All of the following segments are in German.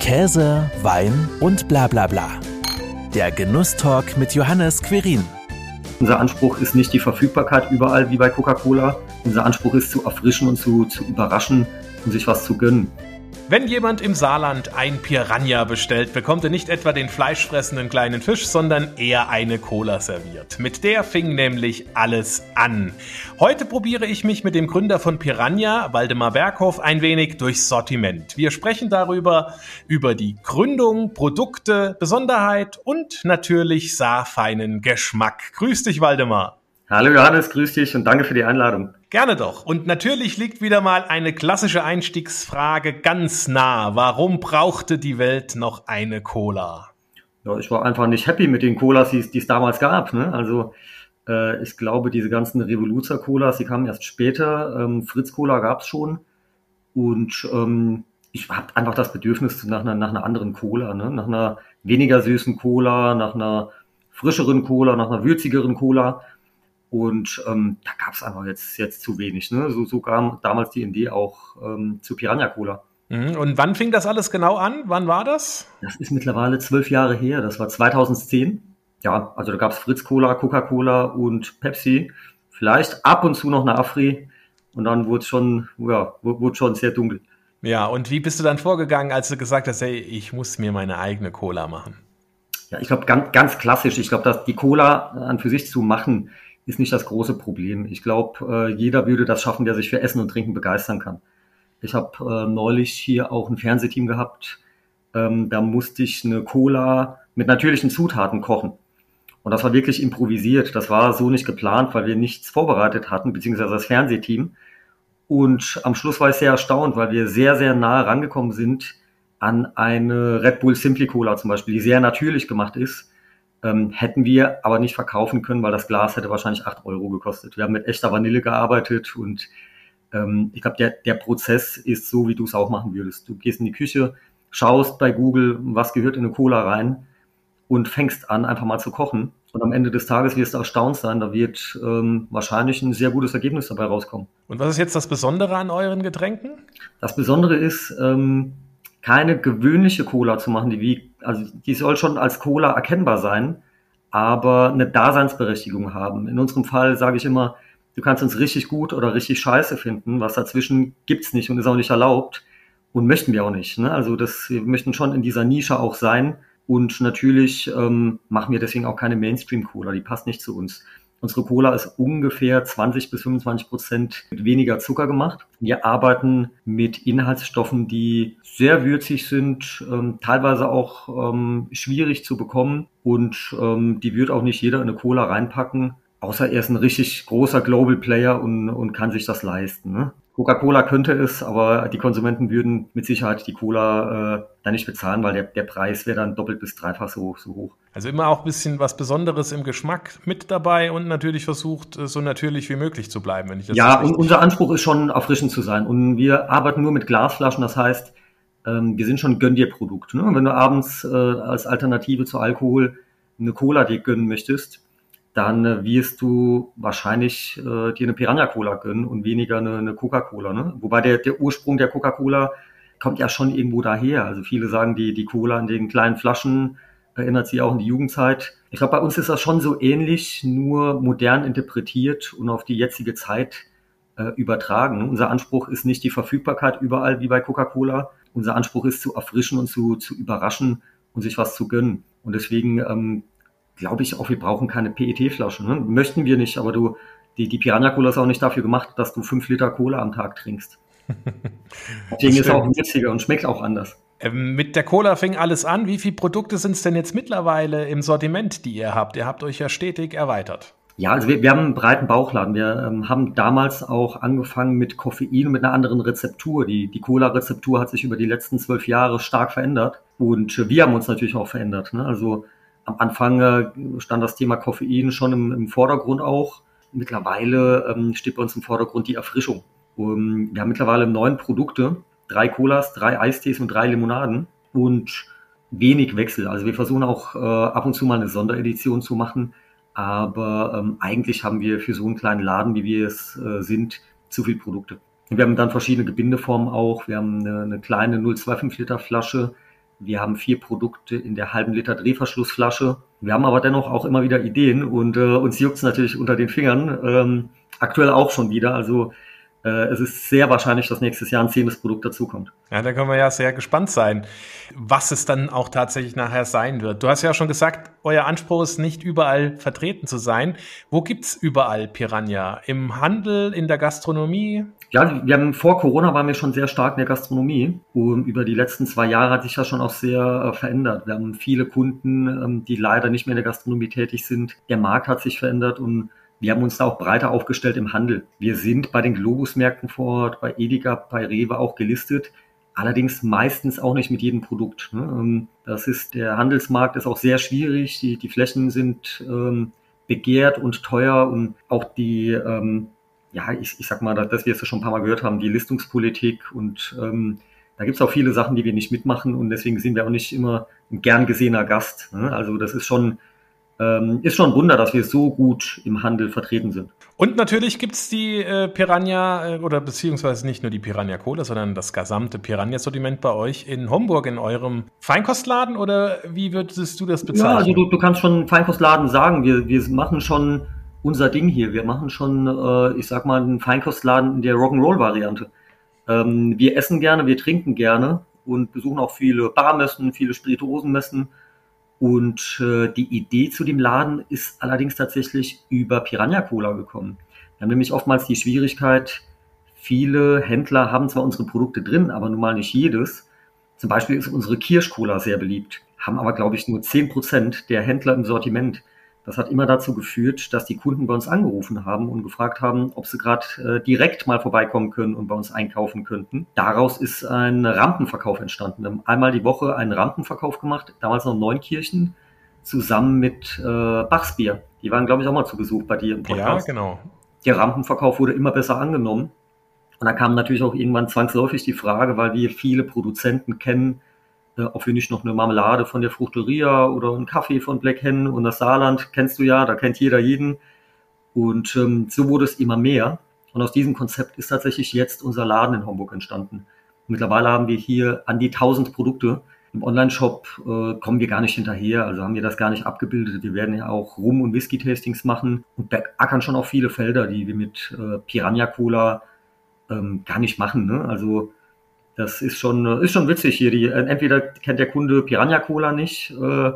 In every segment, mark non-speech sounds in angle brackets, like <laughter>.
Käse, Wein und bla bla bla. Der Genusstalk mit Johannes Querin. Unser Anspruch ist nicht die Verfügbarkeit überall wie bei Coca-Cola. Unser Anspruch ist zu erfrischen und zu, zu überraschen und sich was zu gönnen. Wenn jemand im Saarland ein Piranha bestellt, bekommt er nicht etwa den fleischfressenden kleinen Fisch, sondern eher eine Cola serviert. Mit der fing nämlich alles an. Heute probiere ich mich mit dem Gründer von Piranha, Waldemar Berghoff, ein wenig durchs Sortiment. Wir sprechen darüber, über die Gründung, Produkte, Besonderheit und natürlich saarfeinen Geschmack. Grüß dich, Waldemar. Hallo Johannes, grüß dich und danke für die Einladung. Gerne doch. Und natürlich liegt wieder mal eine klassische Einstiegsfrage ganz nah. Warum brauchte die Welt noch eine Cola? Ja, ich war einfach nicht happy mit den Colas, die es damals gab. Ne? Also äh, ich glaube, diese ganzen Revoluzer-Colas, die kamen erst später. Ähm, Fritz-Cola gab es schon. Und ähm, ich habe einfach das Bedürfnis nach einer, nach einer anderen Cola, ne? nach einer weniger süßen Cola, nach einer frischeren Cola, nach einer würzigeren Cola. Und ähm, da gab es einfach jetzt, jetzt zu wenig. Ne? So, so kam damals die Idee auch ähm, zu Piranha Cola. Mhm. Und wann fing das alles genau an? Wann war das? Das ist mittlerweile zwölf Jahre her. Das war 2010. Ja, also da gab es Fritz Cola, Coca-Cola und Pepsi. Vielleicht ab und zu noch eine Afri. Und dann wurde es schon, ja, wurde schon sehr dunkel. Ja, und wie bist du dann vorgegangen, als du gesagt hast, hey, ich muss mir meine eigene Cola machen? Ja, ich glaube, ganz, ganz klassisch. Ich glaube, dass die Cola an für sich zu machen, ist nicht das große Problem. Ich glaube, äh, jeder würde das schaffen, der sich für Essen und Trinken begeistern kann. Ich habe äh, neulich hier auch ein Fernsehteam gehabt. Ähm, da musste ich eine Cola mit natürlichen Zutaten kochen. Und das war wirklich improvisiert. Das war so nicht geplant, weil wir nichts vorbereitet hatten, beziehungsweise das Fernsehteam. Und am Schluss war ich sehr erstaunt, weil wir sehr, sehr nah rangekommen sind an eine Red Bull Simply Cola zum Beispiel, die sehr natürlich gemacht ist ähm, hätten wir aber nicht verkaufen können, weil das Glas hätte wahrscheinlich acht Euro gekostet. Wir haben mit echter Vanille gearbeitet und ähm, ich glaube, der, der Prozess ist so, wie du es auch machen würdest. Du gehst in die Küche, schaust bei Google, was gehört in eine Cola rein und fängst an, einfach mal zu kochen. Und am Ende des Tages wirst du erstaunt sein, da wird ähm, wahrscheinlich ein sehr gutes Ergebnis dabei rauskommen. Und was ist jetzt das Besondere an euren Getränken? Das Besondere ist, ähm, keine gewöhnliche Cola zu machen, die wie, also die soll schon als Cola erkennbar sein, aber eine Daseinsberechtigung haben. In unserem Fall sage ich immer, du kannst uns richtig gut oder richtig scheiße finden, was dazwischen gibt's nicht und ist auch nicht erlaubt und möchten wir auch nicht. Ne? Also das, wir möchten schon in dieser Nische auch sein und natürlich ähm, machen wir deswegen auch keine Mainstream-Cola, die passt nicht zu uns. Unsere Cola ist ungefähr 20 bis 25 Prozent mit weniger Zucker gemacht. Wir arbeiten mit Inhaltsstoffen, die sehr würzig sind, ähm, teilweise auch ähm, schwierig zu bekommen und ähm, die wird auch nicht jeder in eine Cola reinpacken, außer er ist ein richtig großer Global Player und, und kann sich das leisten. Ne? Coca-Cola könnte es, aber die Konsumenten würden mit Sicherheit die Cola äh, dann nicht bezahlen, weil der, der Preis wäre dann doppelt bis dreifach so, so hoch. Also immer auch ein bisschen was Besonderes im Geschmack mit dabei und natürlich versucht, äh, so natürlich wie möglich zu bleiben, wenn ich das Ja, und unser Anspruch ist schon, erfrischend zu sein. Und wir arbeiten nur mit Glasflaschen, das heißt, ähm, wir sind schon Gönn dir Produkt. Ne? Wenn du abends äh, als Alternative zu Alkohol eine Cola dir gönnen möchtest, dann äh, wirst du wahrscheinlich äh, dir eine Piranha-Cola gönnen und weniger eine, eine Coca-Cola. Ne? Wobei der, der Ursprung der Coca-Cola kommt ja schon irgendwo daher. Also viele sagen, die, die Cola in den kleinen Flaschen erinnert sie auch an die Jugendzeit. Ich glaube, bei uns ist das schon so ähnlich, nur modern interpretiert und auf die jetzige Zeit äh, übertragen. Unser Anspruch ist nicht die Verfügbarkeit überall wie bei Coca-Cola. Unser Anspruch ist zu erfrischen und zu, zu überraschen und sich was zu gönnen. Und deswegen ähm, glaube ich auch, wir brauchen keine PET-Flaschen. Ne? Möchten wir nicht, aber du, die, die Piranha-Cola ist auch nicht dafür gemacht, dass du fünf Liter Cola am Tag trinkst. <laughs> Deswegen ist es auch witziger und schmeckt auch anders. Ähm, mit der Cola fing alles an. Wie viele Produkte sind es denn jetzt mittlerweile im Sortiment, die ihr habt? Ihr habt euch ja stetig erweitert. Ja, also wir, wir haben einen breiten Bauchladen. Wir ähm, haben damals auch angefangen mit Koffein und mit einer anderen Rezeptur. Die, die Cola-Rezeptur hat sich über die letzten zwölf Jahre stark verändert. Und wir haben uns natürlich auch verändert. Ne? Also am Anfang äh, stand das Thema Koffein schon im, im Vordergrund auch. Mittlerweile ähm, steht bei uns im Vordergrund die Erfrischung. Um, wir haben mittlerweile neun Produkte, drei Colas, drei Eistees und drei Limonaden und wenig Wechsel. Also wir versuchen auch äh, ab und zu mal eine Sonderedition zu machen, aber ähm, eigentlich haben wir für so einen kleinen Laden, wie wir es äh, sind, zu viel Produkte. Wir haben dann verschiedene Gebindeformen auch. Wir haben eine, eine kleine 0,25 Liter Flasche, Wir haben vier Produkte in der halben Liter Drehverschlussflasche. Wir haben aber dennoch auch immer wieder Ideen und äh, uns juckt es natürlich unter den Fingern. Ähm, aktuell auch schon wieder. Also es ist sehr wahrscheinlich, dass nächstes Jahr ein zehntes Produkt dazukommt. Ja, da können wir ja sehr gespannt sein, was es dann auch tatsächlich nachher sein wird. Du hast ja schon gesagt, euer Anspruch ist nicht überall vertreten zu sein. Wo gibt's überall Piranha? Im Handel, in der Gastronomie? Ja, wir haben vor Corona waren wir schon sehr stark in der Gastronomie und über die letzten zwei Jahre hat sich das schon auch sehr äh, verändert. Wir haben viele Kunden, ähm, die leider nicht mehr in der Gastronomie tätig sind. Der Markt hat sich verändert und wir haben uns da auch breiter aufgestellt im Handel. Wir sind bei den Globusmärkten vor Ort, bei Edeka, bei Rewe auch gelistet. Allerdings meistens auch nicht mit jedem Produkt. Ne? Ähm, das ist, der Handelsmarkt ist auch sehr schwierig. Die, die Flächen sind ähm, begehrt und teuer und auch die, ähm, ja, ich, ich sag mal, dass wir es schon ein paar Mal gehört haben, die Listungspolitik und ähm, da gibt es auch viele Sachen, die wir nicht mitmachen und deswegen sind wir auch nicht immer ein gern gesehener Gast. Ne? Also das ist schon ähm, ist schon ein Wunder, dass wir so gut im Handel vertreten sind. Und natürlich gibt's die äh, Piranha äh, oder beziehungsweise nicht nur die Piranha Cola, sondern das gesamte Piranha-Sortiment bei euch in Homburg in eurem Feinkostladen oder wie würdest du das bezeichnen? Ja, also du, du kannst schon Feinkostladen sagen. Wir, wir machen schon unser Ding hier. Wir machen schon, äh, ich sag mal, einen Feinkostladen in der Rock'n'Roll-Variante. Ähm, wir essen gerne, wir trinken gerne und besuchen auch viele Barmessen, viele Spirituosenmessen und äh, die Idee zu dem Laden ist allerdings tatsächlich über Piranha Cola gekommen. Wir haben nämlich oftmals die Schwierigkeit, viele Händler haben zwar unsere Produkte drin, aber nun mal nicht jedes. Zum Beispiel ist unsere Kirschcola sehr beliebt, haben aber, glaube ich, nur zehn Prozent der Händler im Sortiment. Das hat immer dazu geführt, dass die Kunden bei uns angerufen haben und gefragt haben, ob sie gerade äh, direkt mal vorbeikommen können und bei uns einkaufen könnten. Daraus ist ein Rampenverkauf entstanden. Wir haben einmal die Woche einen Rampenverkauf gemacht, damals noch in Neunkirchen, zusammen mit äh, Bachsbier. Die waren, glaube ich, auch mal zu Besuch bei dir im Podcast. Ja, genau. Der Rampenverkauf wurde immer besser angenommen. Und da kam natürlich auch irgendwann zwangsläufig die Frage, weil wir viele Produzenten kennen, ob wir nicht noch eine Marmelade von der Fruchteria oder einen Kaffee von Black Hen und das Saarland kennst du ja, da kennt jeder jeden. Und ähm, so wurde es immer mehr. Und aus diesem Konzept ist tatsächlich jetzt unser Laden in Homburg entstanden. Mittlerweile haben wir hier an die 1000 Produkte. Im Online-Shop äh, kommen wir gar nicht hinterher, also haben wir das gar nicht abgebildet. Wir werden ja auch Rum- und Whisky-Tastings machen und beackern schon auch viele Felder, die wir mit äh, Piranha-Cola ähm, gar nicht machen. Ne? Also das ist schon, ist schon witzig hier. Die, äh, entweder kennt der Kunde Piranha Cola nicht äh,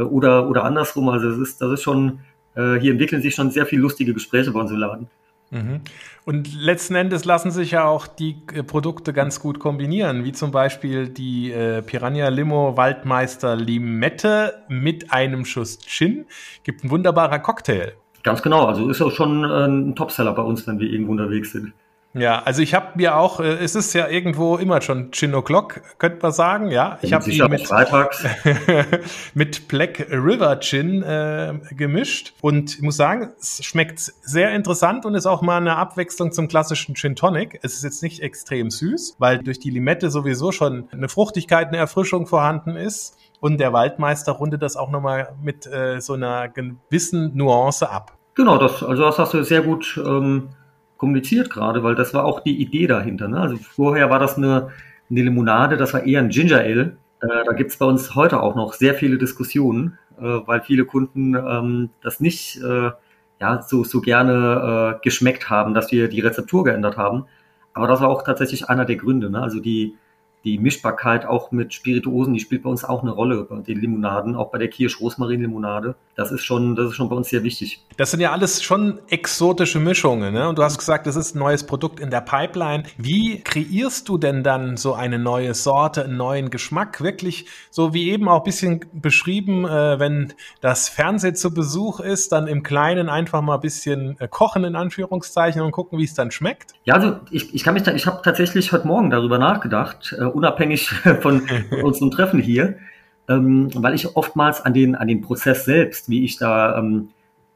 oder, oder andersrum. Also das ist, das ist schon, äh, hier entwickeln sich schon sehr viele lustige Gespräche bei uns im Laden. Mhm. Und letzten Endes lassen sich ja auch die äh, Produkte ganz gut kombinieren, wie zum Beispiel die äh, Piranha Limo Waldmeister Limette mit einem Schuss Gin. Gibt ein wunderbarer Cocktail. Ganz genau, also ist auch schon äh, ein Topseller bei uns, wenn wir irgendwo unterwegs sind. Ja, also ich habe mir auch, äh, es ist ja irgendwo immer schon Gin O'Clock, könnte man sagen, ja. Ich habe ihn mit, <laughs> mit Black River Gin äh, gemischt und ich muss sagen, es schmeckt sehr interessant und ist auch mal eine Abwechslung zum klassischen Gin Tonic. Es ist jetzt nicht extrem süß, weil durch die Limette sowieso schon eine Fruchtigkeit, eine Erfrischung vorhanden ist. Und der Waldmeister rundet das auch nochmal mit äh, so einer gewissen Nuance ab. Genau, das, also das hast du sehr gut ähm, kommuniziert gerade, weil das war auch die Idee dahinter. Ne? Also vorher war das eine, eine Limonade, das war eher ein Ginger Ale. Äh, da gibt's bei uns heute auch noch sehr viele Diskussionen, äh, weil viele Kunden ähm, das nicht äh, ja, so, so gerne äh, geschmeckt haben, dass wir die Rezeptur geändert haben. Aber das war auch tatsächlich einer der Gründe. Ne? Also die, die Mischbarkeit auch mit Spirituosen, die spielt bei uns auch eine Rolle bei den Limonaden, auch bei der Kirsch-Rosmarin-Limonade. Das ist schon, das ist schon bei uns sehr wichtig. Das sind ja alles schon exotische Mischungen, ne? Und du hast gesagt, das ist ein neues Produkt in der Pipeline. Wie kreierst du denn dann so eine neue Sorte, einen neuen Geschmack? Wirklich so wie eben auch ein bisschen beschrieben, äh, wenn das Fernsehen zu Besuch ist, dann im Kleinen einfach mal ein bisschen äh, kochen in Anführungszeichen und gucken, wie es dann schmeckt? Ja, also ich, ich kann mich da, ich habe tatsächlich heute Morgen darüber nachgedacht, äh, unabhängig <laughs> von <laughs> unserem Treffen hier, ähm, weil ich oftmals an den, an den Prozess selbst, wie ich da ähm,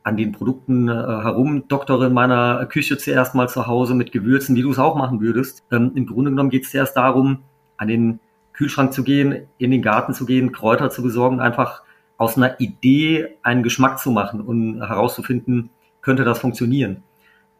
an den Produkten äh, herumdoktere in meiner Küche zuerst mal zu Hause mit Gewürzen, wie du es auch machen würdest. Ähm, Im Grunde genommen geht es zuerst darum, an den Kühlschrank zu gehen, in den Garten zu gehen, Kräuter zu besorgen, einfach aus einer Idee einen Geschmack zu machen und herauszufinden, könnte das funktionieren.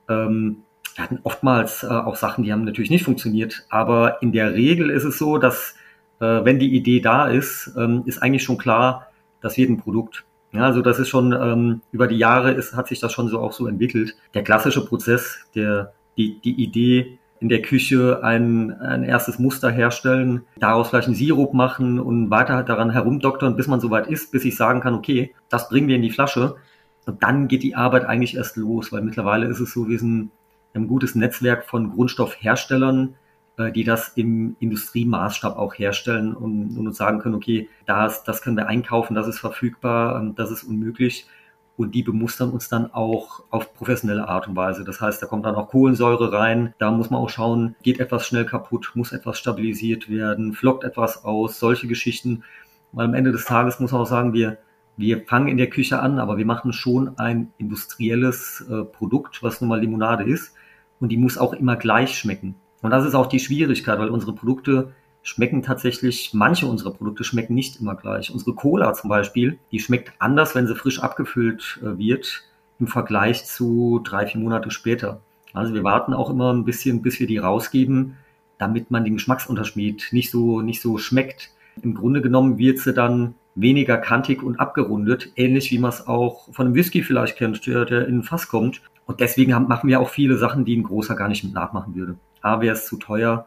Ähm, wir hatten oftmals äh, auch Sachen, die haben natürlich nicht funktioniert, aber in der Regel ist es so, dass äh, wenn die Idee da ist, ähm, ist eigentlich schon klar, das wird ein Produkt. Ja, also das ist schon ähm, über die Jahre ist, hat sich das schon so auch so entwickelt. Der klassische Prozess, der die, die Idee in der Küche ein, ein erstes Muster herstellen, daraus vielleicht einen Sirup machen und weiter daran herumdoktern, bis man soweit ist, bis ich sagen kann, okay, das bringen wir in die Flasche. Und dann geht die Arbeit eigentlich erst los, weil mittlerweile ist es so, wir sind ein gutes Netzwerk von Grundstoffherstellern, äh, die das im Industriemaßstab auch herstellen und, uns sagen können, okay, das, das können wir einkaufen, das ist verfügbar, ähm, das ist unmöglich. Und die bemustern uns dann auch auf professionelle Art und Weise. Das heißt, da kommt dann auch Kohlensäure rein. Da muss man auch schauen, geht etwas schnell kaputt, muss etwas stabilisiert werden, flockt etwas aus, solche Geschichten. Weil am Ende des Tages muss man auch sagen, wir, wir fangen in der Küche an, aber wir machen schon ein industrielles äh, Produkt, was nun mal Limonade ist. Und die muss auch immer gleich schmecken. Und das ist auch die Schwierigkeit, weil unsere Produkte schmecken tatsächlich, manche unserer Produkte schmecken nicht immer gleich. Unsere Cola zum Beispiel, die schmeckt anders, wenn sie frisch abgefüllt äh, wird, im Vergleich zu drei, vier Monate später. Also wir warten auch immer ein bisschen, bis wir die rausgeben, damit man den Geschmacksunterschied nicht so, nicht so schmeckt. Im Grunde genommen wird sie dann weniger kantig und abgerundet, ähnlich wie man es auch von einem Whisky vielleicht kennt, der, der in ein Fass kommt. Und deswegen haben, machen wir auch viele Sachen, die ein großer gar nicht mit nachmachen würde. A wäre es zu teuer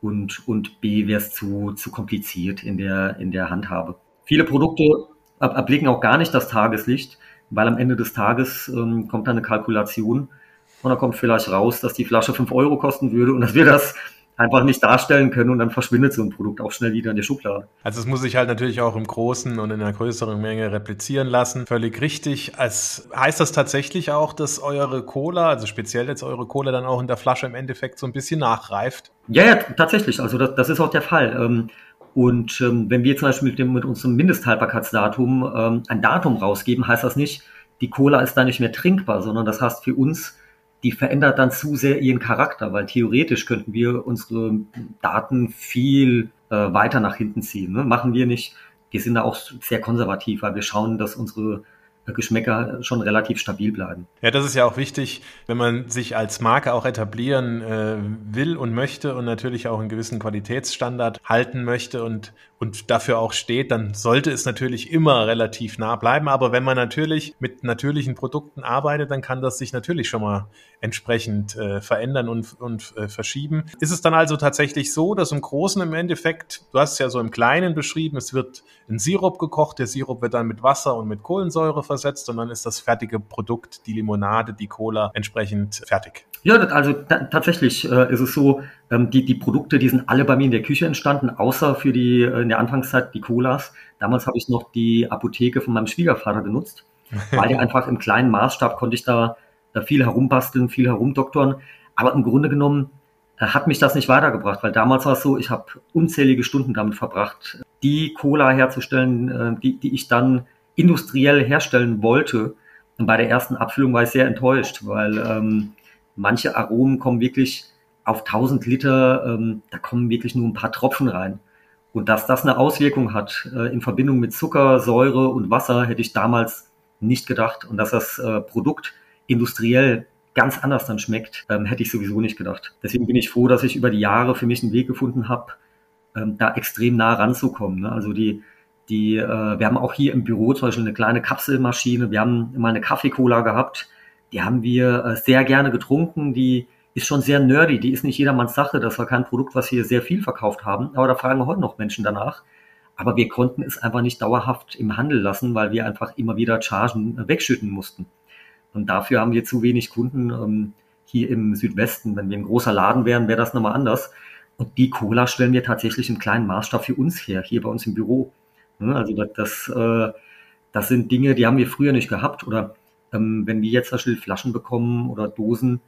und, und B wäre es zu, zu kompliziert in der, in der Handhabe. Viele Produkte erblicken auch gar nicht das Tageslicht, weil am Ende des Tages ähm, kommt dann eine Kalkulation und da kommt vielleicht raus, dass die Flasche fünf Euro kosten würde und dass wir das einfach nicht darstellen können und dann verschwindet so ein Produkt auch schnell wieder in der Schublade. Also es muss sich halt natürlich auch im Großen und in einer größeren Menge replizieren lassen. Völlig richtig. Als, heißt das tatsächlich auch, dass eure Cola, also speziell jetzt eure Cola dann auch in der Flasche im Endeffekt so ein bisschen nachreift? Ja, ja, tatsächlich. Also das, das ist auch der Fall. Ähm, und ähm, wenn wir zum Beispiel mit, dem, mit unserem Mindesthaltbarkeitsdatum ähm, ein Datum rausgeben, heißt das nicht, die Cola ist da nicht mehr trinkbar, sondern das heißt für uns, die verändert dann zu sehr ihren Charakter, weil theoretisch könnten wir unsere Daten viel äh, weiter nach hinten ziehen. Ne? Machen wir nicht. Wir sind da auch sehr konservativ, weil wir schauen, dass unsere Geschmäcker schon relativ stabil bleiben. Ja, das ist ja auch wichtig, wenn man sich als Marke auch etablieren äh, will und möchte und natürlich auch einen gewissen Qualitätsstandard halten möchte und, und dafür auch steht, dann sollte es natürlich immer relativ nah bleiben. Aber wenn man natürlich mit natürlichen Produkten arbeitet, dann kann das sich natürlich schon mal entsprechend äh, verändern und, und äh, verschieben. Ist es dann also tatsächlich so, dass im Großen im Endeffekt, du hast es ja so im Kleinen beschrieben, es wird ein Sirup gekocht, der Sirup wird dann mit Wasser und mit Kohlensäure versetzt und dann ist das fertige Produkt, die Limonade, die Cola entsprechend fertig. Ja, also tatsächlich äh, ist es so, ähm, die, die Produkte, die sind alle bei mir in der Küche entstanden, außer für die äh, in der Anfangszeit die Colas. Damals habe ich noch die Apotheke von meinem Schwiegervater genutzt, <laughs> weil der einfach im kleinen Maßstab konnte ich da viel herumbasteln, viel herumdoktern. Aber im Grunde genommen äh, hat mich das nicht weitergebracht, weil damals war es so, ich habe unzählige Stunden damit verbracht, die Cola herzustellen, äh, die, die ich dann industriell herstellen wollte. Und bei der ersten Abfüllung war ich sehr enttäuscht, weil ähm, manche Aromen kommen wirklich auf 1000 Liter, ähm, da kommen wirklich nur ein paar Tropfen rein. Und dass das eine Auswirkung hat äh, in Verbindung mit Zucker, Säure und Wasser, hätte ich damals nicht gedacht. Und dass das äh, Produkt industriell ganz anders dann schmeckt, ähm, hätte ich sowieso nicht gedacht. Deswegen bin ich froh, dass ich über die Jahre für mich einen Weg gefunden habe, ähm, da extrem nah ranzukommen. Ne? Also die, die, äh, wir haben auch hier im Büro zum Beispiel eine kleine Kapselmaschine. Wir haben mal eine Kaffee-Cola gehabt. Die haben wir äh, sehr gerne getrunken. Die ist schon sehr nerdy. Die ist nicht jedermanns Sache. Das war kein Produkt, was wir sehr viel verkauft haben. Aber da fragen heute noch Menschen danach. Aber wir konnten es einfach nicht dauerhaft im Handel lassen, weil wir einfach immer wieder Chargen äh, wegschütten mussten. Und dafür haben wir zu wenig Kunden ähm, hier im Südwesten. Wenn wir ein großer Laden wären, wäre das nochmal anders. Und die Cola stellen wir tatsächlich im kleinen Maßstab für uns her, hier bei uns im Büro. Also das, das, äh, das sind Dinge, die haben wir früher nicht gehabt. Oder ähm, wenn wir jetzt zum Beispiel Flaschen bekommen oder Dosen,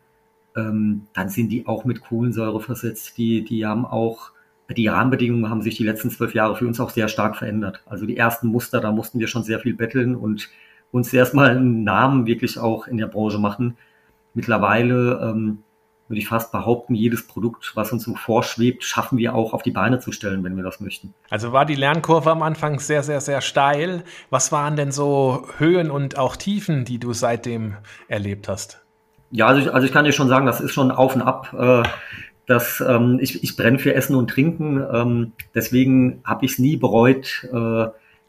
ähm, dann sind die auch mit Kohlensäure versetzt. Die, die haben auch, die Rahmenbedingungen haben sich die letzten zwölf Jahre für uns auch sehr stark verändert. Also die ersten Muster, da mussten wir schon sehr viel betteln und uns erstmal einen Namen wirklich auch in der Branche machen. Mittlerweile ähm, würde ich fast behaupten, jedes Produkt, was uns so vorschwebt, schaffen wir auch auf die Beine zu stellen, wenn wir das möchten. Also war die Lernkurve am Anfang sehr, sehr, sehr steil. Was waren denn so Höhen und auch Tiefen, die du seitdem erlebt hast? Ja, also ich, also ich kann dir schon sagen, das ist schon auf und ab. Äh, dass ähm, ich, ich brenne für Essen und Trinken. Ähm, deswegen habe ich es nie bereut, äh,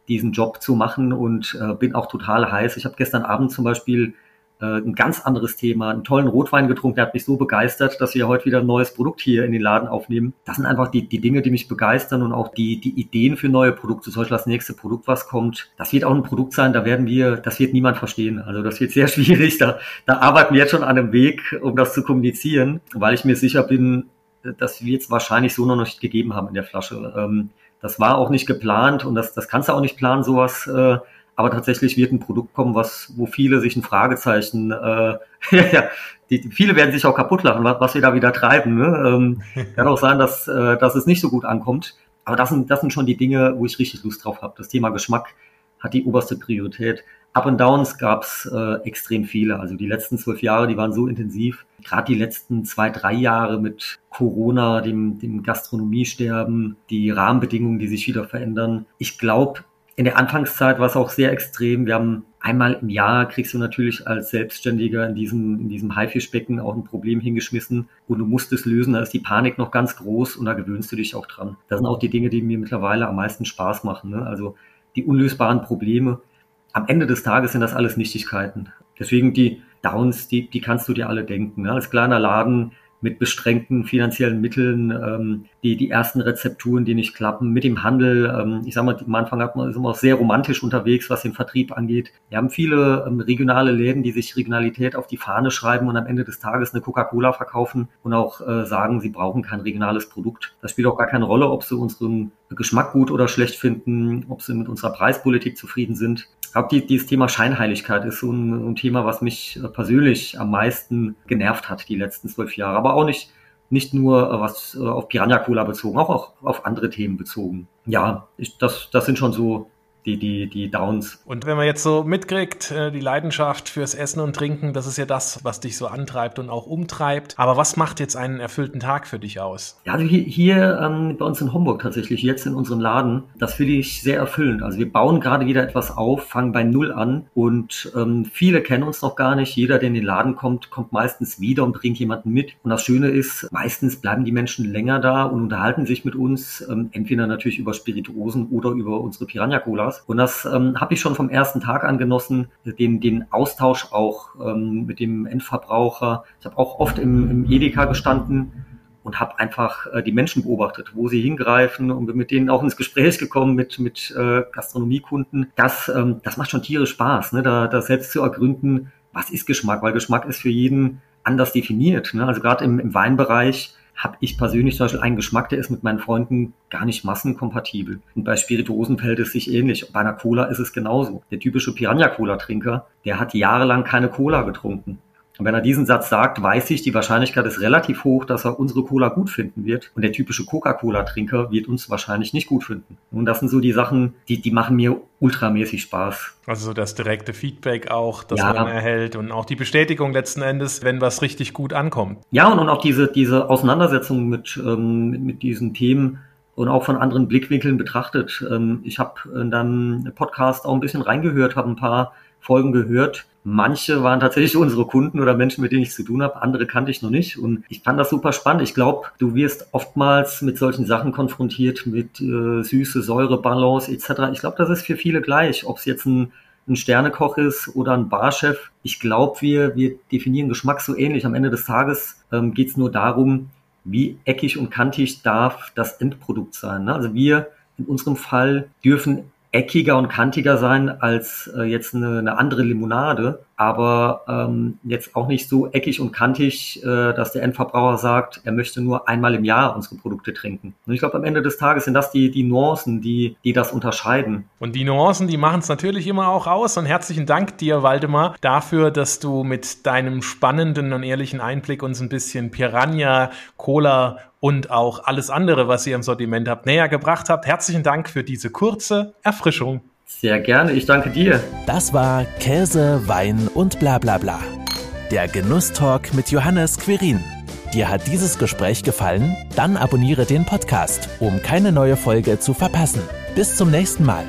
diesen Job zu machen und äh, bin auch total heiß. Ich habe gestern Abend zum Beispiel äh, ein ganz anderes Thema, einen tollen Rotwein getrunken, der hat mich so begeistert, dass wir heute wieder ein neues Produkt hier in den Laden aufnehmen. Das sind einfach die, die Dinge, die mich begeistern und auch die, die Ideen für neue Produkte. Zum Beispiel das nächste Produkt, was kommt, das wird auch ein Produkt sein, da werden wir, das wird niemand verstehen. Also das wird sehr <laughs> schwierig. Da, da arbeiten wir jetzt schon an einem Weg, um das zu kommunizieren, weil ich mir sicher bin, dass wir es wahrscheinlich so noch nicht gegeben haben in der Flasche. Ähm, das war auch nicht geplant und das, das kannst du auch nicht planen, sowas. Äh, aber tatsächlich wird ein Produkt kommen, was, wo viele sich ein Fragezeichen, äh, <laughs> ja, die, viele werden sich auch kaputt lachen, was, was wir da wieder treiben. Ne? Ähm, <laughs> kann auch sein, dass, äh, dass es nicht so gut ankommt. Aber das sind, das sind schon die Dinge, wo ich richtig Lust drauf habe. Das Thema Geschmack hat die oberste Priorität. Up and Downs gab es äh, extrem viele. Also die letzten zwölf Jahre, die waren so intensiv. Gerade die letzten zwei, drei Jahre mit Corona, dem, dem Gastronomiesterben, die Rahmenbedingungen, die sich wieder verändern. Ich glaube, in der Anfangszeit war es auch sehr extrem. Wir haben einmal im Jahr kriegst du natürlich als Selbstständiger in diesem, in diesem Haifischbecken auch ein Problem hingeschmissen und du musst es lösen. Da ist die Panik noch ganz groß und da gewöhnst du dich auch dran. Das sind auch die Dinge, die mir mittlerweile am meisten Spaß machen. Ne? Also die unlösbaren Probleme. Am Ende des Tages sind das alles Nichtigkeiten. Deswegen die Downs, die, die kannst du dir alle denken. Ne? Als kleiner Laden mit beschränkten finanziellen Mitteln, ähm, die, die ersten Rezepturen, die nicht klappen, mit dem Handel. Ähm, ich sag mal, am Anfang hat man, ist man auch sehr romantisch unterwegs, was den Vertrieb angeht. Wir haben viele ähm, regionale Läden, die sich Regionalität auf die Fahne schreiben und am Ende des Tages eine Coca-Cola verkaufen und auch äh, sagen, sie brauchen kein regionales Produkt. Das spielt auch gar keine Rolle, ob sie unseren Geschmack gut oder schlecht finden, ob sie mit unserer Preispolitik zufrieden sind. Ich glaube, die, dieses Thema Scheinheiligkeit ist so ein, ein, Thema, was mich äh, persönlich am meisten genervt hat die letzten zwölf Jahre. Aber auch nicht, nicht nur äh, was äh, auf Piranha Cola bezogen, auch, auch auf andere Themen bezogen. Ja, ich, das, das sind schon so die, die, die Downs. Und wenn man jetzt so mitkriegt, äh, die Leidenschaft fürs Essen und Trinken, das ist ja das, was dich so antreibt und auch umtreibt. Aber was macht jetzt einen erfüllten Tag für dich aus? Ja, also hier, hier ähm, bei uns in Homburg tatsächlich, jetzt in unserem Laden, das finde ich sehr erfüllend. Also wir bauen gerade wieder etwas auf, fangen bei Null an und ähm, viele kennen uns noch gar nicht. Jeder, der in den Laden kommt, kommt meistens wieder und bringt jemanden mit. Und das Schöne ist, meistens bleiben die Menschen länger da und unterhalten sich mit uns, ähm, entweder natürlich über Spirituosen oder über unsere Piranha-Cola Spaß. Und das ähm, habe ich schon vom ersten Tag an genossen, den, den Austausch auch ähm, mit dem Endverbraucher. Ich habe auch oft im, im Edeka gestanden und habe einfach äh, die Menschen beobachtet, wo sie hingreifen und bin mit denen auch ins Gespräch gekommen mit mit äh, Gastronomiekunden. Das ähm, das macht schon tierisch Spaß, ne? da, da selbst zu ergründen, was ist Geschmack, weil Geschmack ist für jeden anders definiert. Ne? Also gerade im, im Weinbereich habe ich persönlich zum Beispiel einen Geschmack, der ist mit meinen Freunden gar nicht massenkompatibel. Und bei Spirituosen fällt es sich ähnlich. Bei einer Cola ist es genauso. Der typische Piranha-Cola-Trinker, der hat jahrelang keine Cola getrunken. Und wenn er diesen Satz sagt, weiß ich, die Wahrscheinlichkeit ist relativ hoch, dass er unsere Cola gut finden wird. Und der typische Coca-Cola-Trinker wird uns wahrscheinlich nicht gut finden. Und das sind so die Sachen, die, die machen mir ultramäßig Spaß. Also so das direkte Feedback auch, das ja. man erhält und auch die Bestätigung letzten Endes, wenn was richtig gut ankommt. Ja, und, und auch diese, diese Auseinandersetzung mit, ähm, mit diesen Themen, und auch von anderen Blickwinkeln betrachtet. Ähm, ich habe äh, dann Podcast auch ein bisschen reingehört, habe ein paar Folgen gehört. Manche waren tatsächlich <laughs> unsere Kunden oder Menschen, mit denen ich zu tun habe. Andere kannte ich noch nicht. Und ich fand das super spannend. Ich glaube, du wirst oftmals mit solchen Sachen konfrontiert, mit äh, Süße, Säure, Balance etc. Ich glaube, das ist für viele gleich. Ob es jetzt ein, ein Sternekoch ist oder ein Barchef. Ich glaube, wir, wir definieren Geschmack so ähnlich. Am Ende des Tages ähm, geht es nur darum, wie eckig und kantig darf das Endprodukt sein. Ne? Also wir in unserem Fall dürfen eckiger und kantiger sein als äh, jetzt eine, eine andere Limonade, aber ähm, jetzt auch nicht so eckig und kantig, äh, dass der Endverbraucher sagt, er möchte nur einmal im Jahr unsere Produkte trinken. Und ich glaube, am Ende des Tages sind das die, die Nuancen, die, die das unterscheiden. Und die Nuancen, die machen es natürlich immer auch aus. Und herzlichen Dank dir, Waldemar, dafür, dass du mit deinem spannenden und ehrlichen Einblick uns ein bisschen Piranha, Cola und auch alles andere, was ihr im Sortiment habt, näher gebracht habt. Herzlichen Dank für diese kurze Erfrischung. Sehr gerne, ich danke dir. Das war Käse, Wein und bla bla bla. Der Genusstalk mit Johannes Quirin. Dir hat dieses Gespräch gefallen? Dann abonniere den Podcast, um keine neue Folge zu verpassen. Bis zum nächsten Mal.